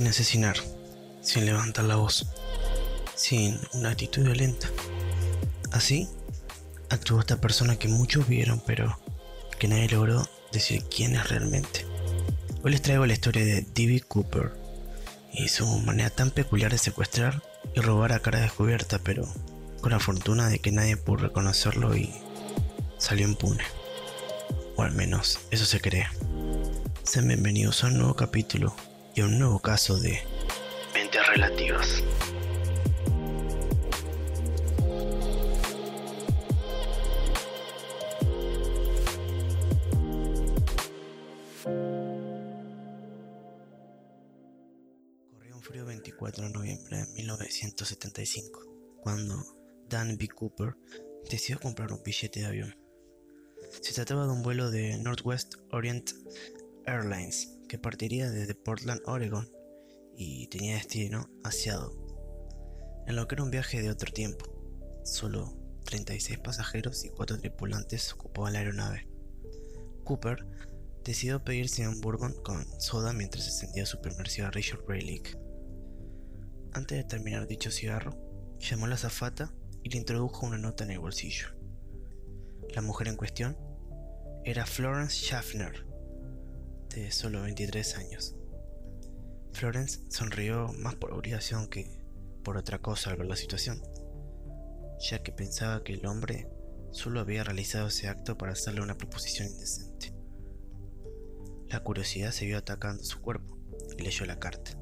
sin asesinar, sin levantar la voz, sin una actitud violenta. Así actuó esta persona que muchos vieron, pero que nadie logró decir quién es realmente. Hoy les traigo la historia de D.B. Cooper y su manera tan peculiar de secuestrar y robar a cara descubierta, pero con la fortuna de que nadie pudo reconocerlo y salió impune. O al menos eso se cree. Sean bienvenidos a un nuevo capítulo y a un nuevo caso de mentes relativas. Frío 24 de noviembre de 1975, cuando Dan B. Cooper decidió comprar un billete de avión. Se trataba de un vuelo de Northwest Orient Airlines que partiría desde Portland, Oregon, y tenía destino a Seattle, en lo que era un viaje de otro tiempo. Solo 36 pasajeros y 4 tripulantes ocupaban la aeronave. Cooper decidió pedirse un bourbon con soda mientras encendía su primer cigarrillo Relic. Antes de terminar dicho cigarro, llamó a la azafata y le introdujo una nota en el bolsillo. La mujer en cuestión era Florence Schaffner, de solo 23 años. Florence sonrió más por obligación que por otra cosa al ver la situación, ya que pensaba que el hombre solo había realizado ese acto para hacerle una proposición indecente. La curiosidad se vio atacando su cuerpo y leyó la carta,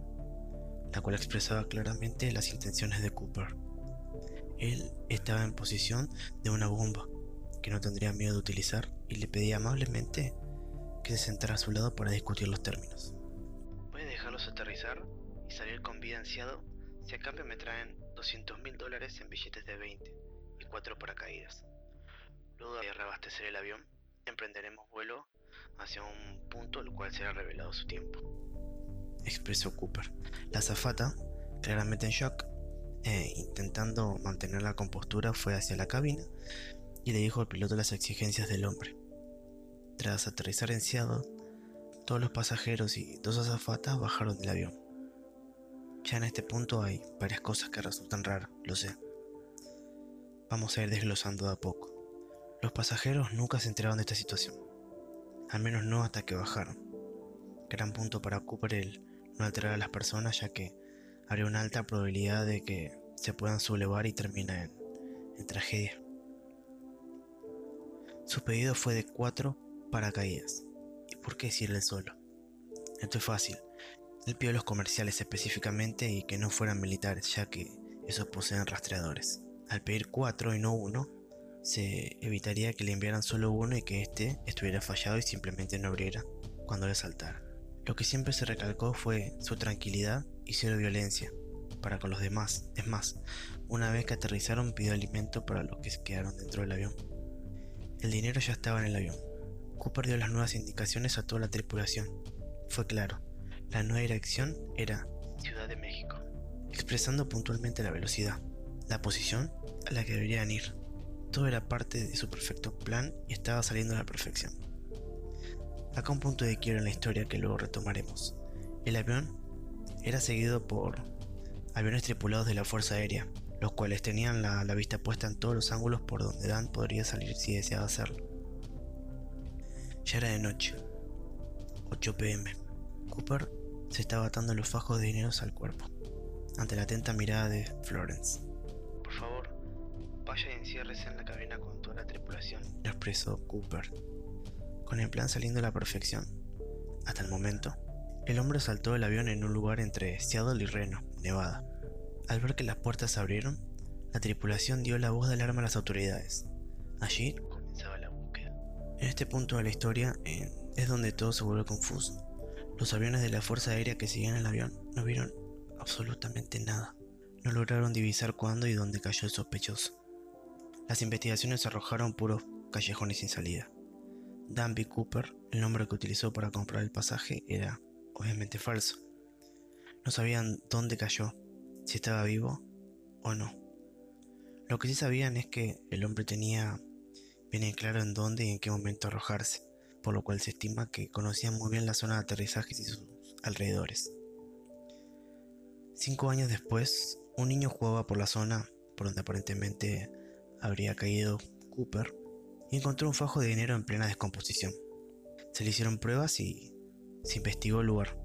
la cual expresaba claramente las intenciones de Cooper. Él estaba en posición de una bomba que no tendría miedo de utilizar y le pedía amablemente que se sentara a su lado para discutir los términos. Puede dejarlos aterrizar y salir con vida ansiado si a cambio me traen 200 mil dólares en billetes de 20 y 4 paracaídas. Luego de reabastecer el avión, emprenderemos vuelo hacia un punto al cual será revelado su tiempo. Expresó Cooper. La zafata, claramente en shock, e intentando mantener la compostura, fue hacia la cabina y le dijo al piloto las exigencias del hombre. Tras aterrizar en Seattle, todos los pasajeros y dos azafatas bajaron del avión. Ya en este punto hay varias cosas que resultan raras, lo sé. Vamos a ir desglosando de a poco. Los pasajeros nunca se enteraron de esta situación, al menos no hasta que bajaron. Gran punto para Cooper el no alterar a las personas ya que habría una alta probabilidad de que se puedan sublevar y terminen en, tragedia. Su pedido fue de 4 paracaídas. ¿Y por qué decirle solo? Esto es fácil. Él pidió los comerciales específicamente y que no fueran militares, ya que esos poseen rastreadores. Al pedir cuatro y no uno, se evitaría que le enviaran solo uno y que éste estuviera fallado y simplemente no abriera cuando le saltara. Lo que siempre se recalcó fue su tranquilidad y cero violencia para con los demás. Es más, una vez que aterrizaron pidió alimento para los que quedaron dentro del avión. El dinero ya estaba en el avión, Cooper dio las nuevas indicaciones a toda la tripulación. Fue claro, la nueva dirección era Ciudad de México, expresando puntualmente la velocidad, la posición a la que deberían ir. Todo era parte de su perfecto plan y estaba saliendo a la perfección. Acá un punto de quiero en la historia que luego retomaremos. El avión era seguido por aviones tripulados de la Fuerza Aérea, los cuales tenían la, la vista puesta en todos los ángulos por donde Dan podría salir si deseaba hacerlo. Ya era de noche. 8 pm. Cooper se estaba atando los fajos de dinero al cuerpo, ante la atenta mirada de Florence. Por favor, vaya y enciérrese en la cabina con toda la tripulación, le expresó Cooper, con el plan saliendo a la perfección. Hasta el momento, el hombre saltó del avión en un lugar entre Seattle y Reno, Nevada. Al ver que las puertas se abrieron, la tripulación dio la voz de alarma a las autoridades. Allí en este punto de la historia es donde todo se vuelve confuso. Los aviones de la Fuerza Aérea que seguían el avión no vieron absolutamente nada. No lograron divisar cuándo y dónde cayó el sospechoso. Las investigaciones arrojaron puros callejones sin salida. Danby Cooper, el nombre que utilizó para comprar el pasaje, era obviamente falso. No sabían dónde cayó, si estaba vivo o no. Lo que sí sabían es que el hombre tenía bien claro en dónde y en qué momento arrojarse, por lo cual se estima que conocían muy bien la zona de aterrizaje y sus alrededores. Cinco años después, un niño jugaba por la zona por donde aparentemente habría caído Cooper y encontró un fajo de dinero en plena descomposición. Se le hicieron pruebas y se investigó el lugar,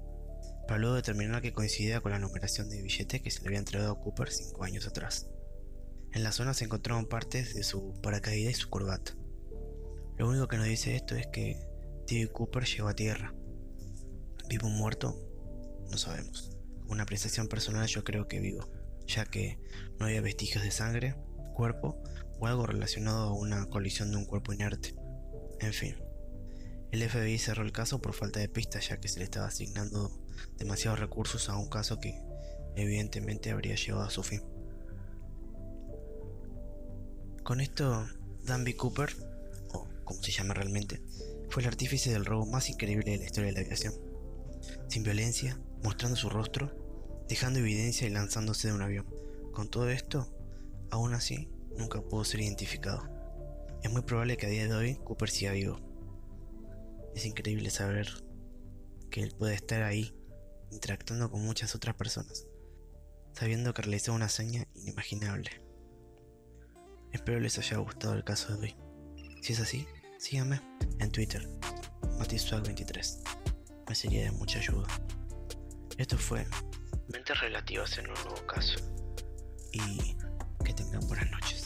para luego determinar que coincidía con la numeración de billete que se le había entregado a Cooper cinco años atrás. En la zona se encontraron partes de su paracaídas y su corbata. Lo único que nos dice esto es que T.V. Cooper llegó a tierra. ¿Vivo o muerto? No sabemos. una apreciación personal yo creo que vivo, ya que no había vestigios de sangre, cuerpo o algo relacionado a una colisión de un cuerpo inerte. En fin, el FBI cerró el caso por falta de pistas ya que se le estaba asignando demasiados recursos a un caso que evidentemente habría llegado a su fin. Con esto, Danby Cooper, o como se llama realmente, fue el artífice del robo más increíble de la historia de la aviación. Sin violencia, mostrando su rostro, dejando evidencia y lanzándose de un avión. Con todo esto, aún así, nunca pudo ser identificado. Es muy probable que a día de hoy Cooper siga vivo. Es increíble saber que él puede estar ahí, interactuando con muchas otras personas, sabiendo que realizó una hazaña inimaginable. Espero les haya gustado el caso de hoy. Si es así, síganme en Twitter, Matiswag23. Me sería de mucha ayuda. Esto fue Mentes Relativas en un nuevo caso. Y que tengan buenas noches.